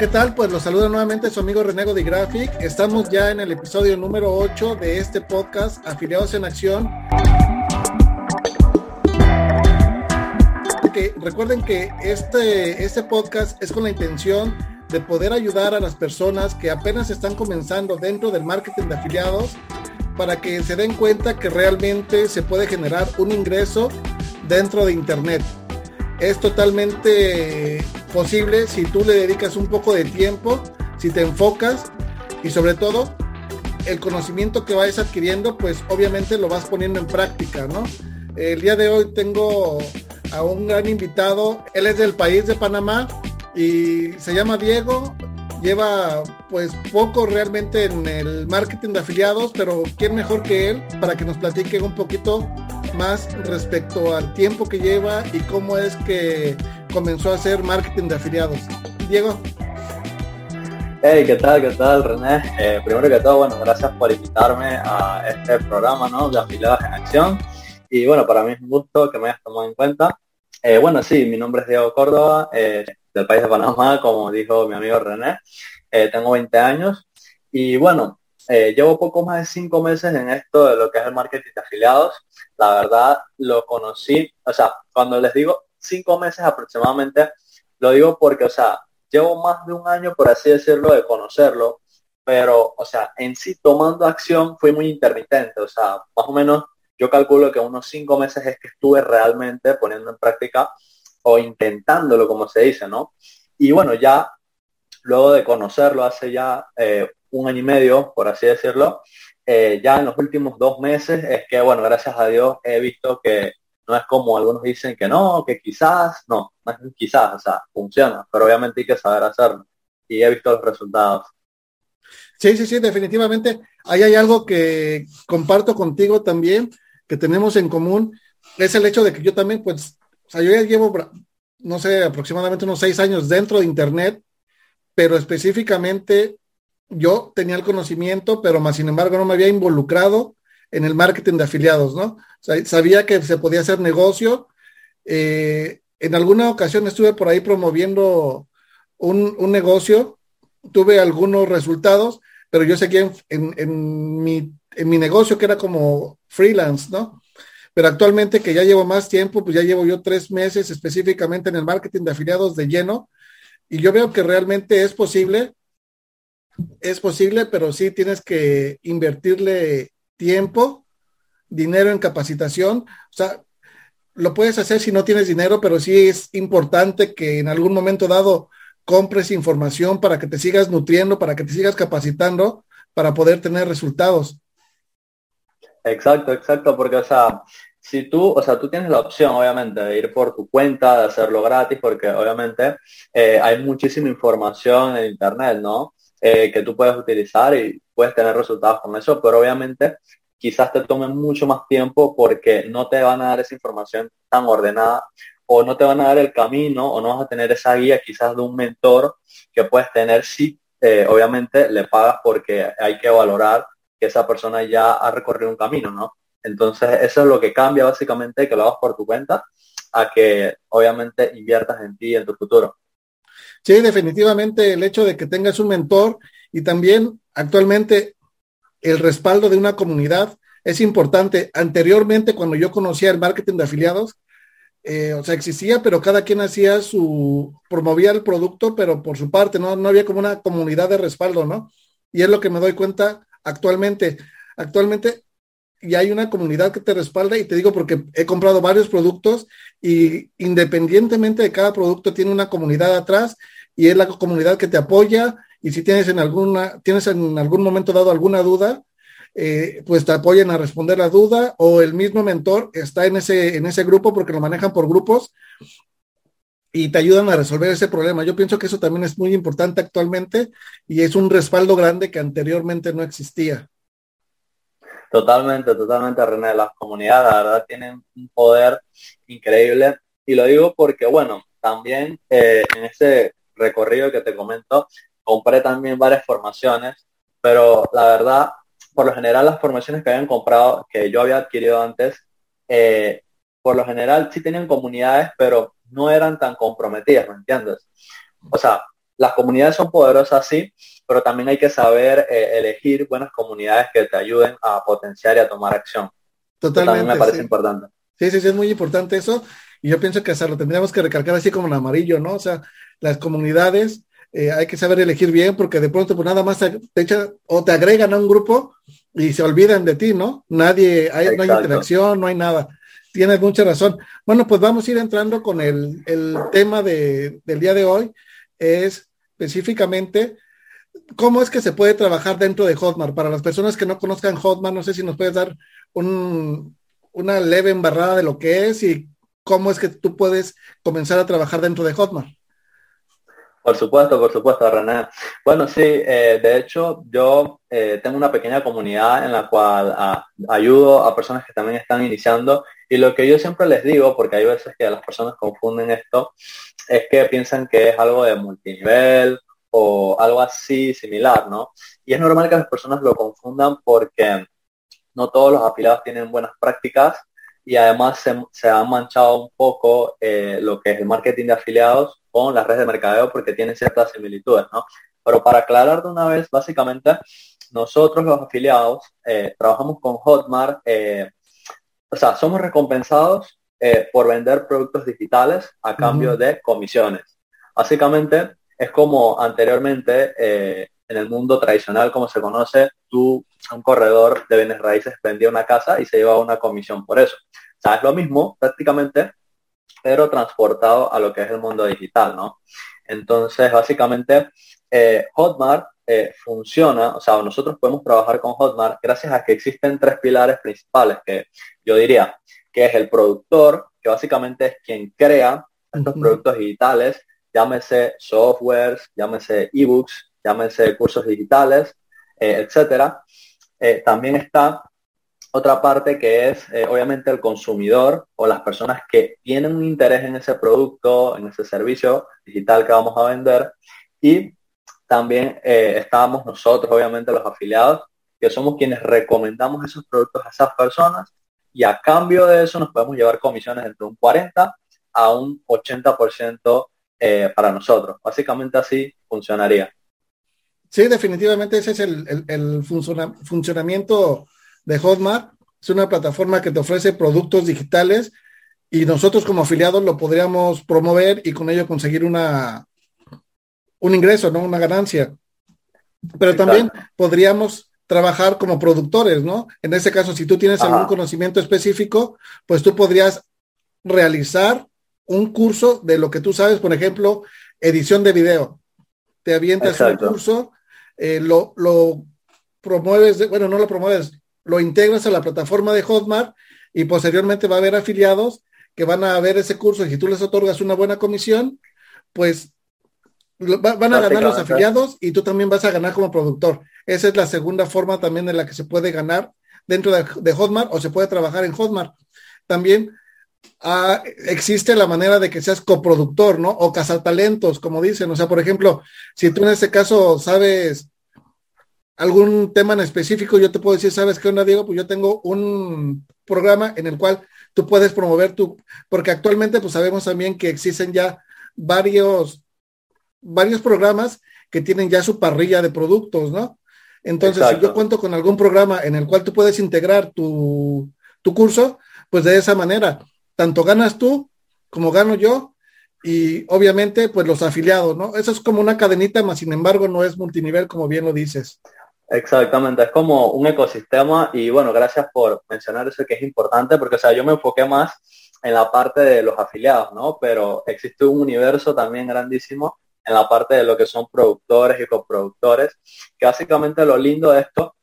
¿Qué tal? Pues los saluda nuevamente su amigo Renego de Graphic. Estamos ya en el episodio número 8 de este podcast, Afiliados en Acción. recuerden que este, este podcast es con la intención de poder ayudar a las personas que apenas están comenzando dentro del marketing de afiliados para que se den cuenta que realmente se puede generar un ingreso dentro de Internet es totalmente posible si tú le dedicas un poco de tiempo, si te enfocas y sobre todo el conocimiento que vayas adquiriendo, pues obviamente lo vas poniendo en práctica, ¿no? El día de hoy tengo a un gran invitado, él es del país de Panamá y se llama Diego, lleva pues poco realmente en el marketing de afiliados, pero quién mejor que él para que nos platique un poquito más respecto al tiempo que lleva y cómo es que comenzó a hacer marketing de afiliados. Diego. Hey, ¿qué tal? ¿Qué tal, René? Eh, primero que todo, bueno, gracias por invitarme a este programa, ¿no? De afiliados en acción. Y bueno, para mí es un gusto que me hayas tomado en cuenta. Eh, bueno, sí, mi nombre es Diego Córdoba, eh, del país de Panamá, como dijo mi amigo René. tengo 20 años y bueno, llevo poco más de cinco meses en esto de lo que es el marketing de afiliados. La verdad, lo conocí, o sea, cuando les digo cinco meses aproximadamente, lo digo porque, o sea, llevo más de un año, por así decirlo, de conocerlo, pero, o sea, en sí tomando acción fui muy intermitente, o sea, más o menos yo calculo que unos cinco meses es que estuve realmente poniendo en práctica o intentándolo, como se dice, ¿no? Y bueno, ya luego de conocerlo hace ya eh, un año y medio, por así decirlo, eh, ya en los últimos dos meses es que, bueno, gracias a Dios he visto que no es como algunos dicen que no, que quizás, no, quizás, o sea, funciona, pero obviamente hay que saber hacerlo. Y he visto los resultados. Sí, sí, sí, definitivamente. Ahí hay algo que comparto contigo también, que tenemos en común, es el hecho de que yo también, pues, o sea, yo ya llevo, no sé, aproximadamente unos seis años dentro de Internet, pero específicamente yo tenía el conocimiento, pero más sin embargo no me había involucrado en el marketing de afiliados, ¿no? sabía que se podía hacer negocio. Eh, en alguna ocasión estuve por ahí promoviendo un, negocio, tuve algunos resultados, pero yo seguía en, mi, en mi negocio que era como freelance, ¿no? Pero actualmente que ya llevo más tiempo, pues ya llevo yo tres meses específicamente en el marketing de afiliados de lleno, y yo veo que realmente es posible es posible, pero sí tienes que invertirle tiempo, dinero en capacitación. O sea, lo puedes hacer si no tienes dinero, pero sí es importante que en algún momento dado compres información para que te sigas nutriendo, para que te sigas capacitando, para poder tener resultados. Exacto, exacto, porque, o sea, si tú, o sea, tú tienes la opción, obviamente, de ir por tu cuenta, de hacerlo gratis, porque obviamente eh, hay muchísima información en Internet, ¿no? Eh, que tú puedes utilizar y puedes tener resultados con eso, pero obviamente quizás te tome mucho más tiempo porque no te van a dar esa información tan ordenada o no te van a dar el camino o no vas a tener esa guía quizás de un mentor que puedes tener si eh, obviamente le pagas porque hay que valorar que esa persona ya ha recorrido un camino, ¿no? Entonces eso es lo que cambia básicamente que lo hagas por tu cuenta a que obviamente inviertas en ti y en tu futuro. Sí, definitivamente el hecho de que tengas un mentor y también actualmente el respaldo de una comunidad es importante. Anteriormente, cuando yo conocía el marketing de afiliados, eh, o sea, existía, pero cada quien hacía su, promovía el producto, pero por su parte, ¿no? No había como una comunidad de respaldo, ¿no? Y es lo que me doy cuenta actualmente. Actualmente y hay una comunidad que te respalda y te digo porque he comprado varios productos y independientemente de cada producto tiene una comunidad atrás y es la comunidad que te apoya y si tienes en alguna tienes en algún momento dado alguna duda eh, pues te apoyan a responder la duda o el mismo mentor está en ese en ese grupo porque lo manejan por grupos y te ayudan a resolver ese problema. Yo pienso que eso también es muy importante actualmente y es un respaldo grande que anteriormente no existía. Totalmente, totalmente, René. Las comunidades, la verdad, tienen un poder increíble. Y lo digo porque, bueno, también eh, en ese recorrido que te comento, compré también varias formaciones, pero la verdad, por lo general, las formaciones que habían comprado, que yo había adquirido antes, eh, por lo general sí tenían comunidades, pero no eran tan comprometidas, ¿me entiendes? O sea, las comunidades son poderosas, sí, pero también hay que saber eh, elegir buenas comunidades que te ayuden a potenciar y a tomar acción. Totalmente. me parece importante. Sí, sí, sí, es muy importante eso. Y yo pienso que hasta lo tendríamos que recalcar así como en amarillo, ¿no? O sea, las comunidades eh, hay que saber elegir bien porque de pronto pues nada más te, echan o te agregan a un grupo y se olvidan de ti, ¿no? Nadie, hay, no hay interacción, no hay nada. Tienes mucha razón. Bueno, pues vamos a ir entrando con el, el tema de, del día de hoy. Es específicamente cómo es que se puede trabajar dentro de Hotmart. Para las personas que no conozcan Hotmart, no sé si nos puedes dar un, una leve embarrada de lo que es y cómo es que tú puedes comenzar a trabajar dentro de Hotmart. Por supuesto, por supuesto, René. Bueno, sí, eh, de hecho yo eh, tengo una pequeña comunidad en la cual ah, ayudo a personas que también están iniciando y lo que yo siempre les digo, porque hay veces que las personas confunden esto, es que piensan que es algo de multinivel o algo así similar, ¿no? Y es normal que las personas lo confundan porque no todos los afiliados tienen buenas prácticas y además se, se ha manchado un poco eh, lo que es el marketing de afiliados con las redes de mercadeo porque tienen ciertas similitudes, ¿no? Pero para aclarar de una vez, básicamente, nosotros los afiliados eh, trabajamos con Hotmart, eh, o sea, somos recompensados por vender productos digitales a cambio de comisiones. Básicamente, es como anteriormente en el mundo tradicional, como se conoce, tú, un corredor de bienes raíces, vendía una casa y se llevaba una comisión por eso. O sea, es lo mismo prácticamente, pero transportado a lo que es el mundo digital, ¿no? Entonces, básicamente, eh, Hotmart eh, funciona, o sea, nosotros podemos trabajar con Hotmart gracias a que existen tres pilares principales que yo diría que es el productor, que básicamente es quien crea estos productos digitales, llámese softwares, llámese ebooks, llámese cursos digitales, eh, etcétera. también está otra parte que es eh, obviamente el consumidor o las personas que tienen un interés en ese producto, en ese servicio digital que vamos a vender. Y también eh, estábamos nosotros, obviamente los afiliados, que somos quienes recomendamos esos productos a esas personas y a cambio de eso nos podemos llevar comisiones entre un 40 a un 80% eh, para nosotros. Básicamente así funcionaría. Sí, definitivamente ese es el, el funcionamiento de Hotmart. Es una plataforma que te ofrece productos digitales y nosotros como afiliados lo podríamos promover y con ello conseguir una un ingreso, ¿no? Una ganancia. Pero también podríamos trabajar como productores, ¿no? En ese caso, si tú tienes algún conocimiento específico, pues tú podrías realizar un curso de lo que tú sabes, por ejemplo, edición de video. Te avientas un curso, eh, lo, lo promueves, bueno, no lo promueves, lo integras a la plataforma de Hotmart y posteriormente va a haber afiliados que van a ver ese curso y si tú les otorgas una buena comisión, pues van a ganar los afiliados y tú también vas a ganar como productor. Esa es la segunda forma también en la que se puede ganar dentro de, Hotmart o se puede trabajar en Hotmart. También ah, existe la manera de que seas coproductor, ¿no? O talentos, como dicen. O sea, por ejemplo, si tú en este caso sabes algún tema en específico, yo te puedo decir, ¿sabes qué onda, Diego? Pues yo tengo un programa en el cual tú puedes promover tu, porque actualmente pues sabemos también que existen ya varios, varios programas que tienen ya su parrilla de productos, ¿no? Entonces, si yo cuento con algún programa en el cual tú puedes integrar tu, tu curso, pues de esa manera, tanto ganas tú como gano yo y obviamente pues los afiliados, ¿no? Eso es como una cadenita, más sin embargo no es multinivel como bien lo dices. Exactamente, es como un ecosistema y bueno, gracias por mencionar eso que es importante porque, o sea, yo me enfoqué más en la parte de los afiliados, ¿no? Pero existe un universo también grandísimo en la parte de lo que son productores y coproductores, que básicamente lo lindo de esto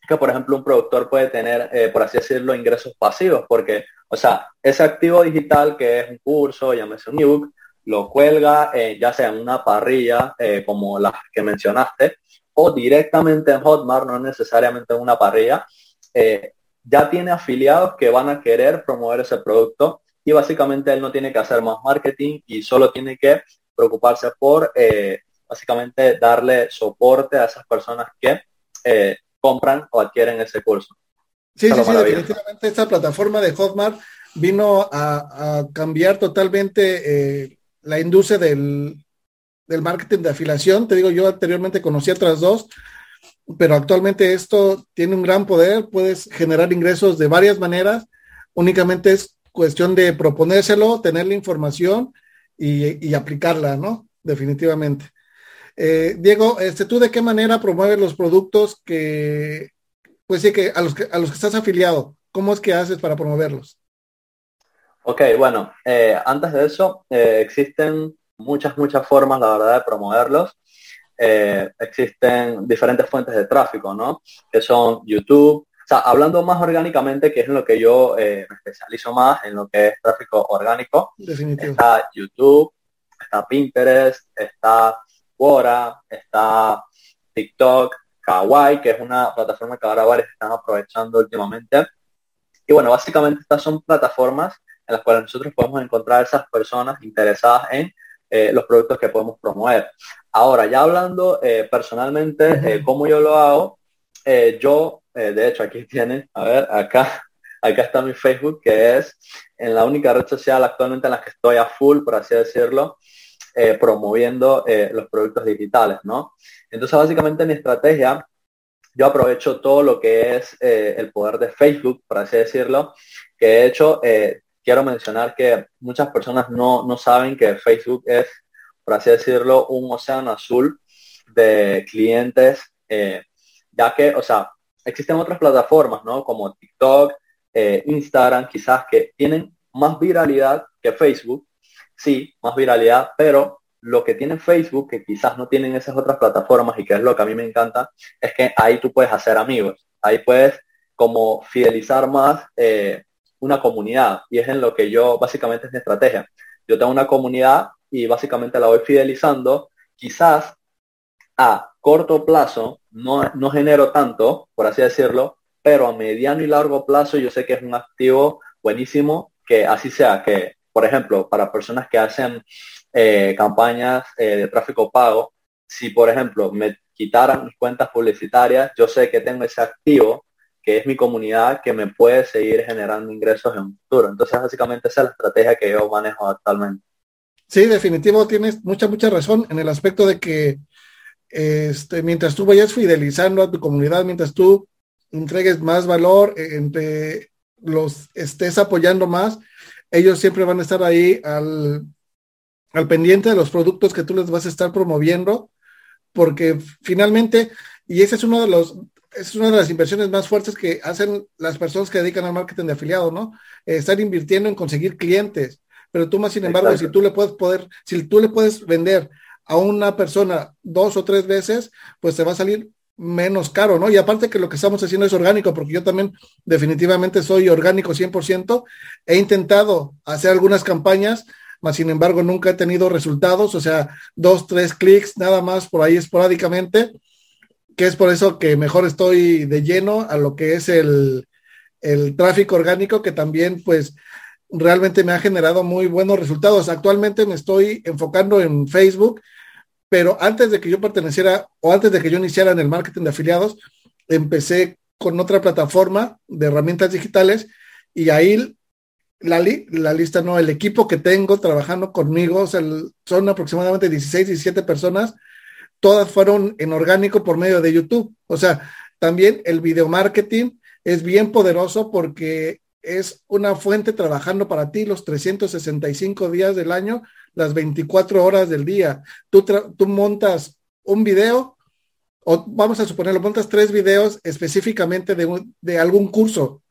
es que, por ejemplo, un productor puede tener, eh, por así decirlo, ingresos pasivos, porque, o sea, ese activo digital que es un curso, llámese un ebook, lo cuelga ya sea en una parrilla como las que mencionaste o directamente en Hotmart, no necesariamente en una parrilla, ya tiene afiliados que van a querer promover ese producto y básicamente él no tiene que hacer más marketing y solo tiene que preocuparse por eh, básicamente darle soporte a esas personas que eh, compran o adquieren ese curso. Sí, sí, sí, definitivamente esta plataforma de Hotmart vino a, cambiar totalmente eh, la industria del, del marketing de afiliación. Te digo, yo anteriormente conocí otras dos, pero actualmente esto tiene un gran poder, puedes generar ingresos de varias maneras, únicamente es cuestión de proponérselo, tener la información y, aplicarla, ¿no? Definitivamente. Eh, Diego, este, ¿tú de qué manera promueves los productos que, pues sí, que a los que, a los que estás afiliado? ¿Cómo es que haces para promoverlos? Ok, bueno, eh, antes de eso, eh, existen muchas, muchas formas, la verdad, de promoverlos. existen diferentes fuentes de tráfico, ¿no? Que son YouTube, o sea, hablando más orgánicamente, que es en lo que yo eh, me especializo más, en lo que es tráfico orgánico, está YouTube, está Pinterest, está Quora, está TikTok, Kawaii, que es una plataforma que ahora varios están aprovechando últimamente. Y bueno, básicamente estas son plataformas en las cuales nosotros podemos encontrar esas personas interesadas en eh, los productos que podemos promover. Ahora, ya hablando eh, personalmente, cómo yo lo hago, yo eh, de hecho, aquí tiene, a ver, acá, acá está mi Facebook, que es en la única red social actualmente en la que estoy a full, por así decirlo, eh, promoviendo eh, los productos digitales, ¿no? Entonces, básicamente mi estrategia, yo aprovecho todo lo que es el poder de Facebook, por así decirlo, que de hecho quiero mencionar que muchas personas no, no saben que Facebook es, por así decirlo, un océano azul de clientes, ya que, o sea, existen otras plataformas, ¿no? Como TikTok, eh, Instagram, quizás que tienen más viralidad que Facebook, sí, más viralidad, pero lo que tiene Facebook, que quizás no tienen esas otras plataformas y que es lo que a mí me encanta, es que ahí tú puedes hacer amigos, ahí puedes como fidelizar más eh, una comunidad y es en lo que yo básicamente es mi estrategia. Yo tengo una comunidad y básicamente la voy fidelizando, quizás a corto plazo no, no genero tanto, por así decirlo, pero a mediano y largo plazo yo sé que es un activo buenísimo que así sea, que por ejemplo, para personas que hacen eh, campañas eh, de tráfico pago, si por ejemplo me quitaran mis cuentas publicitarias, yo sé que tengo ese activo que es mi comunidad que me puede seguir generando ingresos en un futuro. Entonces, básicamente esa es la estrategia que yo manejo actualmente. Sí, definitivo, tienes mucha, mucha razón en el aspecto de que este, mientras tú vayas fidelizando a tu comunidad, mientras tú entregues más valor, eh, entre los estés apoyando más, ellos siempre van a estar ahí al, al pendiente de los productos que tú les vas a estar promoviendo, porque finalmente, y ese es uno de los, es una de las inversiones más fuertes que hacen las personas que dedican al marketing de afiliado, ¿no? estar invirtiendo en conseguir clientes. Pero tú más, sin embargo, si tú le puedes poder, si tú le puedes vender a una persona dos o tres veces, pues te va a salir menos caro, ¿no? Y aparte que lo que estamos haciendo es orgánico, porque yo también definitivamente soy orgánico 100%. He intentado hacer algunas campañas, mas sin embargo nunca he tenido resultados, o sea, dos, tres clics nada más por ahí esporádicamente, que es por eso que mejor estoy de lleno a lo que es el, el tráfico orgánico, que también pues realmente me ha generado muy buenos resultados. Actualmente me estoy enfocando en Facebook pero antes de que yo perteneciera o antes de que yo iniciara en el marketing de afiliados, empecé con otra plataforma de herramientas digitales y ahí la, la lista, no, el equipo que tengo trabajando conmigo, son aproximadamente 16, 17 personas, todas fueron en orgánico por medio de YouTube. O sea, también el video marketing es bien poderoso porque es una fuente trabajando para ti los 365 días del año las 24 horas del día. Tú, montas un video, o vamos a suponerlo, montas tres videos específicamente de, algún curso.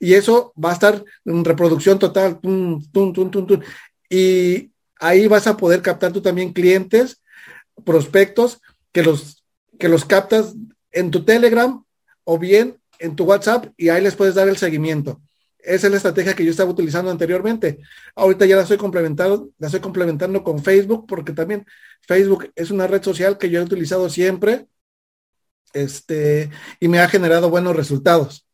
Y eso va a estar en reproducción total. y ahí vas a poder captar tú también clientes, prospectos, que los, que los captas en tu Telegram o bien en tu WhatsApp y ahí les puedes dar el seguimiento. esa es la estrategia que yo estaba utilizando anteriormente. Ahorita ya la estoy complementando, la complementando con Facebook, porque también Facebook es una red social que yo he utilizado siempre, este, y me ha generado buenos resultados.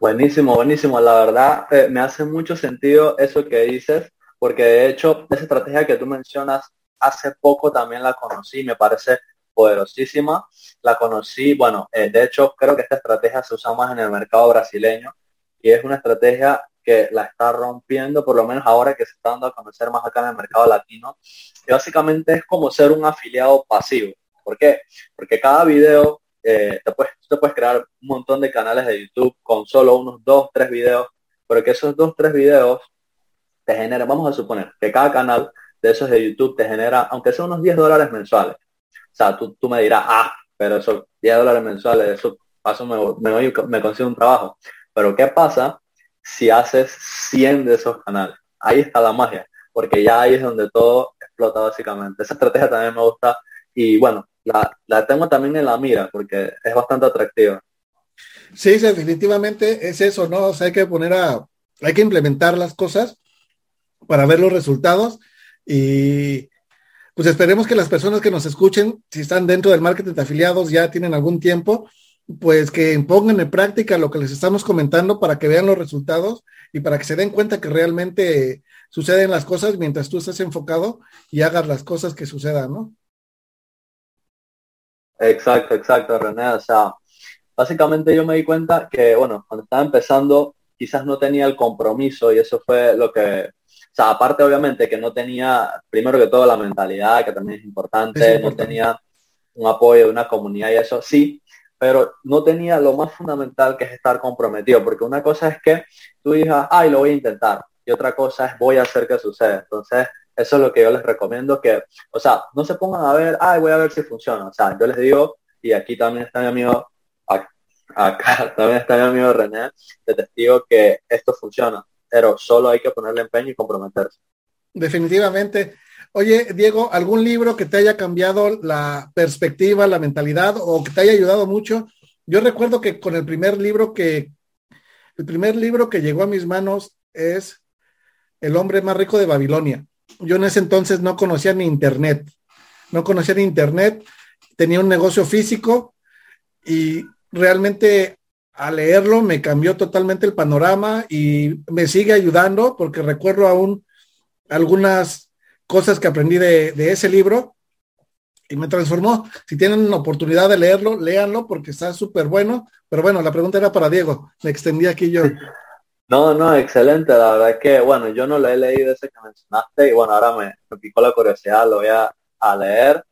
Buenísimo, buenísimo. La verdad, eh, me hace mucho sentido eso que dices, porque de hecho, esa estrategia que tú mencionas, hace poco también la conocí, me parece poderosísima. La conocí, bueno, eh, de hecho, creo que esta estrategia se usa más en el mercado brasileño y es una estrategia que la está rompiendo, por lo menos ahora que se está dando a conocer más acá en el mercado latino. Y básicamente es como ser un afiliado pasivo. ¿Por qué? Porque cada video eh, te, puedes, te puedes crear un montón de canales de YouTube con solo unos dos, tres videos, pero que esos dos, tres videos te generan, vamos a suponer que cada canal de esos de YouTube te genera, aunque sea unos 10 dólares mensuales. O sea, tú, tú me dirás, ah, pero esos 10 dólares mensuales, eso paso me, me, me consigo un trabajo. Pero ¿qué pasa si haces 100 de esos canales? Ahí está la magia, porque ya ahí es donde todo explota básicamente. Esa estrategia también me gusta y bueno, la, tengo también en la mira porque es bastante atractiva. Sí, definitivamente es eso, ¿no? O sea, hay que poner a, hay que implementar las cosas para ver los resultados y pues esperemos que las personas que nos escuchen, si están dentro del marketing de afiliados, ya tienen algún tiempo, pues que pongan en práctica lo que les estamos comentando para que vean los resultados y para que se den cuenta que realmente suceden las cosas mientras tú estés enfocado y hagas las cosas que sucedan, ¿no? Exacto, exacto, René. O sea, básicamente yo me di cuenta que, bueno, cuando estaba empezando, quizás no tenía el compromiso y eso fue lo que, sea, aparte obviamente que no tenía, primero que todo, la mentalidad, que también es importante, no tenía un apoyo de una comunidad y eso sí, pero no tenía lo más fundamental que es estar comprometido, porque una cosa es que tú digas, ay, lo voy a intentar, y otra cosa es voy a hacer que suceda. Entonces, eso es lo que yo les recomiendo que, o sea, no se pongan a ver, ay, voy a ver si funciona. O sea, yo les digo, y aquí también está mi amigo, acá, también está mi amigo René, de testigo que esto funciona, pero solo hay que ponerle empeño y comprometerse. Definitivamente. Oye, Diego, ¿algún libro que te haya cambiado la perspectiva, la mentalidad o que te haya ayudado mucho? Yo recuerdo que con el primer libro que, el primer libro que llegó a mis manos es El hombre más rico de Babilonia yo en ese entonces no conocía ni internet, no conocía ni internet, tenía un negocio físico y realmente al leerlo me cambió totalmente el panorama y me sigue ayudando porque recuerdo aún algunas cosas que aprendí de, ese libro y me transformó. Si tienen la oportunidad de leerlo, léanlo porque está súper bueno. Pero bueno, la pregunta era para Diego, me extendí aquí yo. No, no, excelente. La verdad es que, bueno, yo no lo he leído ese que mencionaste y bueno, ahora me, picó la curiosidad, lo voy a, leer.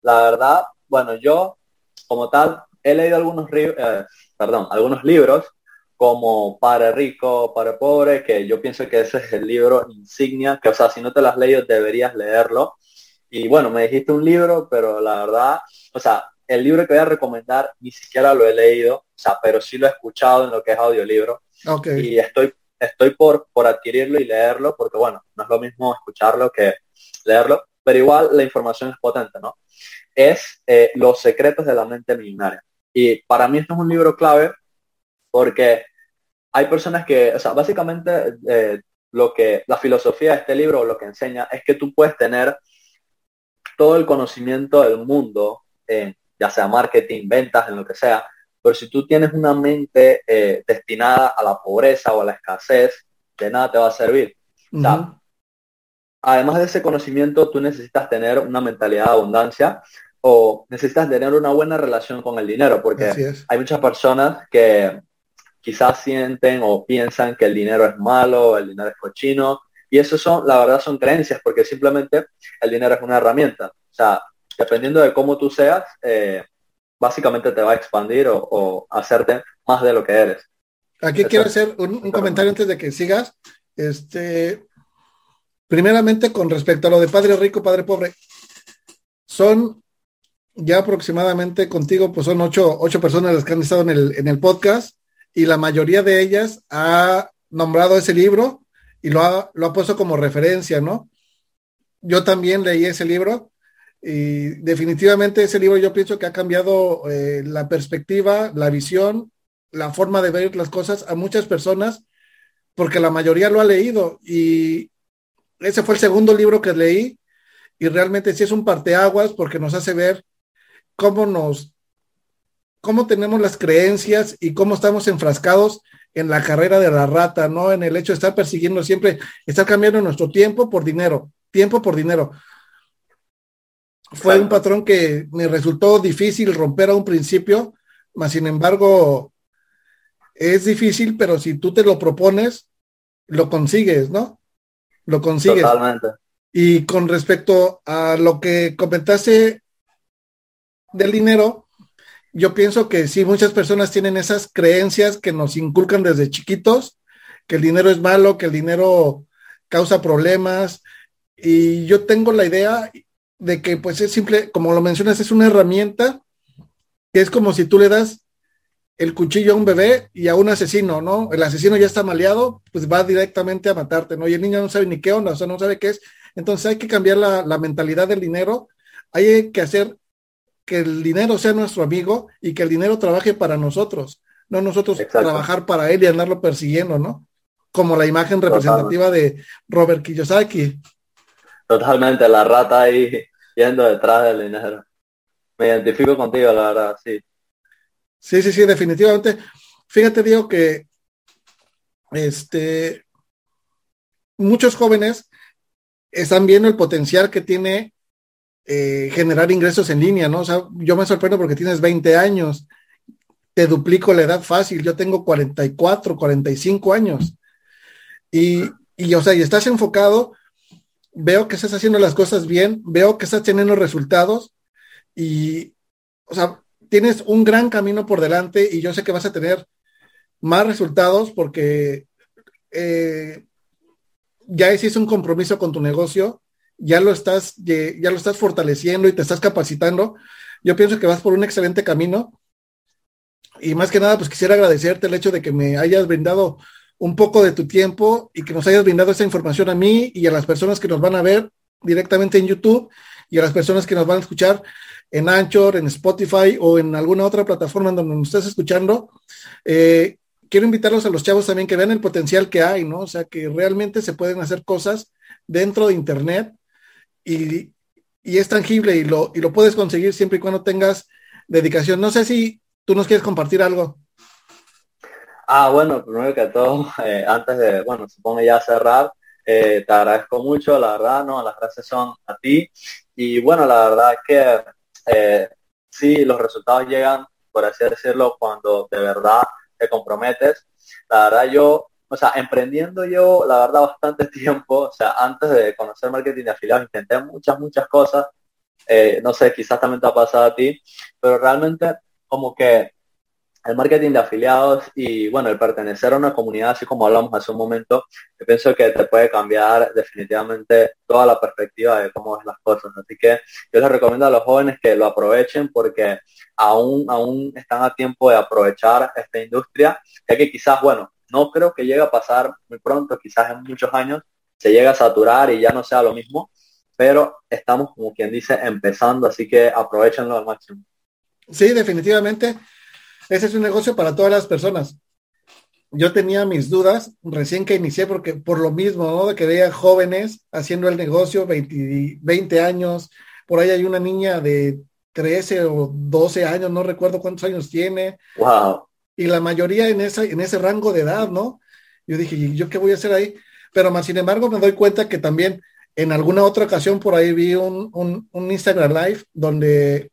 La verdad, bueno, yo como tal he leído algunos, eh, perdón, algunos libros como Padre Rico, Padre Pobre, que yo pienso que ese es el libro insignia, que o sea, si no te lo has leído deberías leerlo. Y bueno, me dijiste un libro, pero la verdad, o sea, el libro que voy a recomendar ni siquiera lo he leído, o sea, pero sí lo he escuchado en lo que es audiolibro y estoy, estoy por, por adquirirlo y leerlo, porque bueno, no es lo mismo escucharlo que leerlo, pero igual la información es potente, ¿no? Es eh, Los secretos de la mente millonaria. Y para mí esto es un libro clave porque hay personas que, o sea, básicamente eh, lo que la filosofía de este libro lo que enseña es que tú puedes tener todo el conocimiento del mundo, ya sea marketing, ventas, en lo que sea, pero si tú tienes una mente eh, destinada a la pobreza o a la escasez, de nada te va a servir. además de ese conocimiento, tú necesitas tener una mentalidad de abundancia o necesitas tener una buena relación con el dinero, porque hay muchas personas que quizás sienten o piensan que el dinero es malo, el dinero es cochino, y eso son, la verdad, son creencias, porque simplemente el dinero es una herramienta. O sea, dependiendo de cómo tú seas, eh, básicamente te va a expandir o, hacerte más de lo que eres. Aquí quiero hacer un, comentario antes de que sigas. Este, primeramente con respecto a lo de padre rico, padre pobre, son ya aproximadamente contigo, pues son ocho, ocho personas las que han estado en el, en el podcast y la mayoría de ellas ha nombrado ese libro y lo ha, lo ha puesto como referencia, ¿no? Yo también leí ese libro y definitivamente ese libro yo pienso que ha cambiado eh, la perspectiva, la visión la forma de ver las cosas a muchas personas, porque la mayoría lo ha leído y ese fue el segundo libro que leí y realmente sí es un parteaguas porque nos hace ver cómo nos, cómo tenemos las creencias y cómo estamos enfrascados en la carrera de la rata, ¿no? En el hecho de estar persiguiendo siempre, estar cambiando nuestro tiempo por dinero, tiempo por dinero. Fue un patrón que me resultó difícil romper a un principio, mas sin embargo, es difícil, pero si tú te lo propones, lo consigues, ¿no? Lo consigues. Totalmente. Y con respecto a lo que comentaste del dinero, yo pienso que sí, muchas personas tienen esas creencias que nos inculcan desde chiquitos, que el dinero es malo, que el dinero causa problemas. Y yo tengo la idea de que pues es simple, como lo mencionas, es una herramienta que es como si tú le das el cuchillo a un bebé y a un asesino, ¿no? El asesino ya está maleado, pues va directamente a matarte, ¿no? Y el niño no sabe ni qué onda, o sea, no sabe qué es. Entonces hay que cambiar la, la mentalidad del dinero, hay que hacer que el dinero sea nuestro amigo y que el dinero trabaje para nosotros, no nosotros trabajar para él y andarlo persiguiendo, ¿no? Como la imagen representativa de Robert Kiyosaki. Totalmente, la rata ahí yendo detrás del dinero. Me identifico contigo, la verdad, sí. Sí, sí, sí, definitivamente. Fíjate, Diego, que este muchos jóvenes están viendo el potencial que tiene eh, generar ingresos en línea, ¿no? O sea, yo me sorprendo porque tienes 20 años, te duplico la edad fácil, yo tengo 44, 45 años. Y, y, o sea, y estás enfocado, veo que estás haciendo las cosas bien, veo que estás teniendo resultados y, o sea, tienes un gran camino por delante y yo sé que vas a tener más resultados porque eh, ya hiciste un compromiso con tu negocio ya lo estás, ya lo estás fortaleciendo y te estás capacitando. Yo pienso que vas por un excelente camino. Y más que nada, pues quisiera agradecerte el hecho de que me hayas brindado un poco de tu tiempo y que nos hayas brindado esa información a mí y a las personas que nos van a ver directamente en YouTube y a las personas que nos van a escuchar en Anchor, en Spotify o en alguna otra plataforma donde nos estés escuchando. Eh, quiero invitarlos a los chavos también que vean el potencial que hay, ¿no? O sea, que realmente se pueden hacer cosas dentro de Internet y, es tangible y lo, y lo puedes conseguir siempre y cuando tengas dedicación. No sé si tú nos quieres compartir algo. Ah, bueno, primero que todo, eh, antes de, bueno, supongo ya cerrar, eh, te agradezco mucho, la verdad, ¿no? Las gracias son a ti. Y bueno, la verdad que eh, sí, los resultados llegan, por así decirlo, cuando de verdad te comprometes. La verdad, yo o sea, emprendiendo yo, la verdad, bastante tiempo, o sea, antes de conocer marketing de afiliados, intenté muchas, muchas cosas, eh, no sé, quizás también te ha pasado a ti, pero realmente como que el marketing de afiliados y, bueno, el pertenecer a una comunidad, así como hablamos hace un momento, yo pienso que te puede cambiar definitivamente toda la perspectiva de cómo ves las cosas. Así que yo les recomiendo a los jóvenes que lo aprovechen porque aún, aún están a tiempo de aprovechar esta industria, ya que quizás, bueno, no creo que llegue a pasar muy pronto, quizás en muchos años se llegue a saturar y ya no sea lo mismo, pero estamos como quien dice empezando, así que aprovechenlo al máximo. Sí, definitivamente. Ese es un negocio para todas las personas. Yo tenía mis dudas recién que inicié porque por lo mismo, ¿no? De que veía jóvenes haciendo el negocio, 20, 20 años, por ahí hay una niña de 13 o 12 años, no recuerdo cuántos años tiene. Wow y la mayoría en, esa, en ese rango de edad, ¿no? Yo dije, ¿y yo qué voy a hacer ahí? Pero más sin embargo me doy cuenta que también en alguna otra ocasión por ahí vi un, un, Instagram Live donde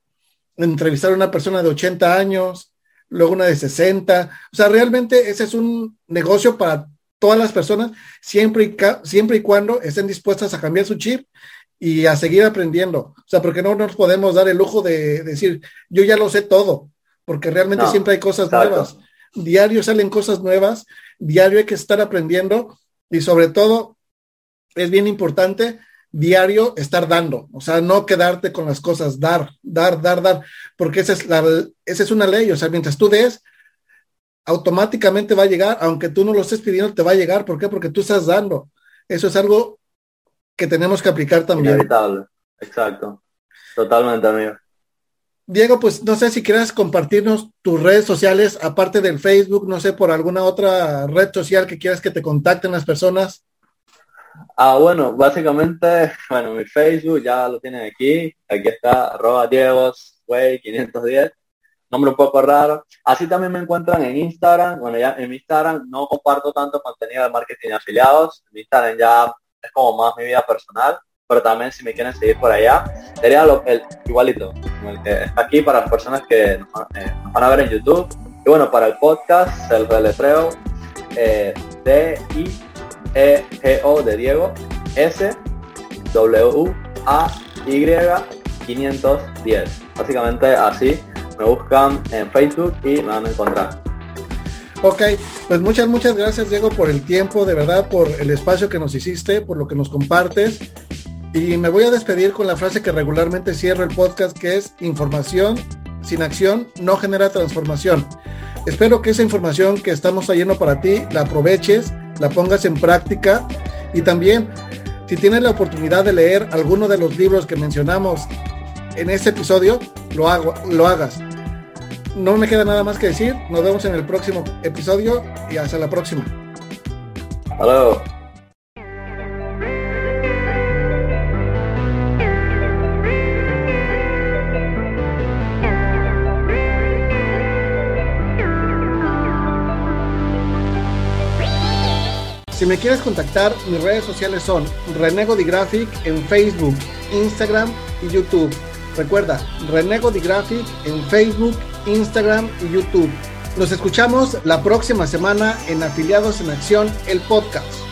entrevistaron a una persona de 80 años, luego una de 60. O sea, realmente ese es un negocio para todas las personas, siempre y, siempre y cuando estén dispuestas a cambiar su chip y a seguir aprendiendo. O sea, porque no nos podemos dar el lujo de decir, yo ya lo sé todo porque realmente siempre hay cosas nuevas. Diario salen cosas nuevas, diario hay que estar aprendiendo y sobre todo es bien importante diario estar dando, o sea, no quedarte con las cosas, dar, dar, dar, dar, porque esa es, la, esa es una ley, o sea, mientras tú des, automáticamente va a llegar, aunque tú no lo estés pidiendo, te va a llegar, ¿por qué? Porque tú estás dando. Eso es algo que tenemos que aplicar también. Inevitable, exacto, totalmente, amigo. Diego, pues no sé si quieras compartirnos tus redes sociales, aparte del Facebook, no sé, por alguna otra red social que quieras que te contacten las personas. Ah, bueno, básicamente, bueno, mi Facebook ya lo tienen aquí. Aquí está, arroba Diegos, 510. Nombre un poco raro. Así también me encuentran en Instagram. Bueno, ya en mi Instagram no comparto tanto contenido de marketing afiliados. En mi Instagram ya es como más mi vida personal pero también si me quieren seguir por allá, sería lo, el igualito, aquí para las personas que nos, eh, van a ver en YouTube. Y bueno, para el podcast, el reletreo eh, D-I-E-G-O de Diego, S, W, A, Y, 510. Básicamente así me buscan en Facebook y me van a encontrar. Ok, pues muchas, muchas gracias Diego por el tiempo, de verdad, por el espacio que nos hiciste, por lo que nos compartes. Y me voy a despedir con la frase que regularmente cierro el podcast, que es información sin acción no genera transformación. Espero que esa información que estamos trayendo para ti la aproveches, la pongas en práctica y también si tienes la oportunidad de leer alguno de los libros que mencionamos en este episodio, lo, hago, lo hagas. No me queda nada más que decir. Nos vemos en el próximo episodio y hasta la próxima. Hasta Si me quieres contactar, mis redes sociales son Renego Graphic en Facebook, Instagram y YouTube. Recuerda, Renego Graphic en Facebook, Instagram y YouTube. Nos escuchamos la próxima semana en Afiliados en Acción, el podcast.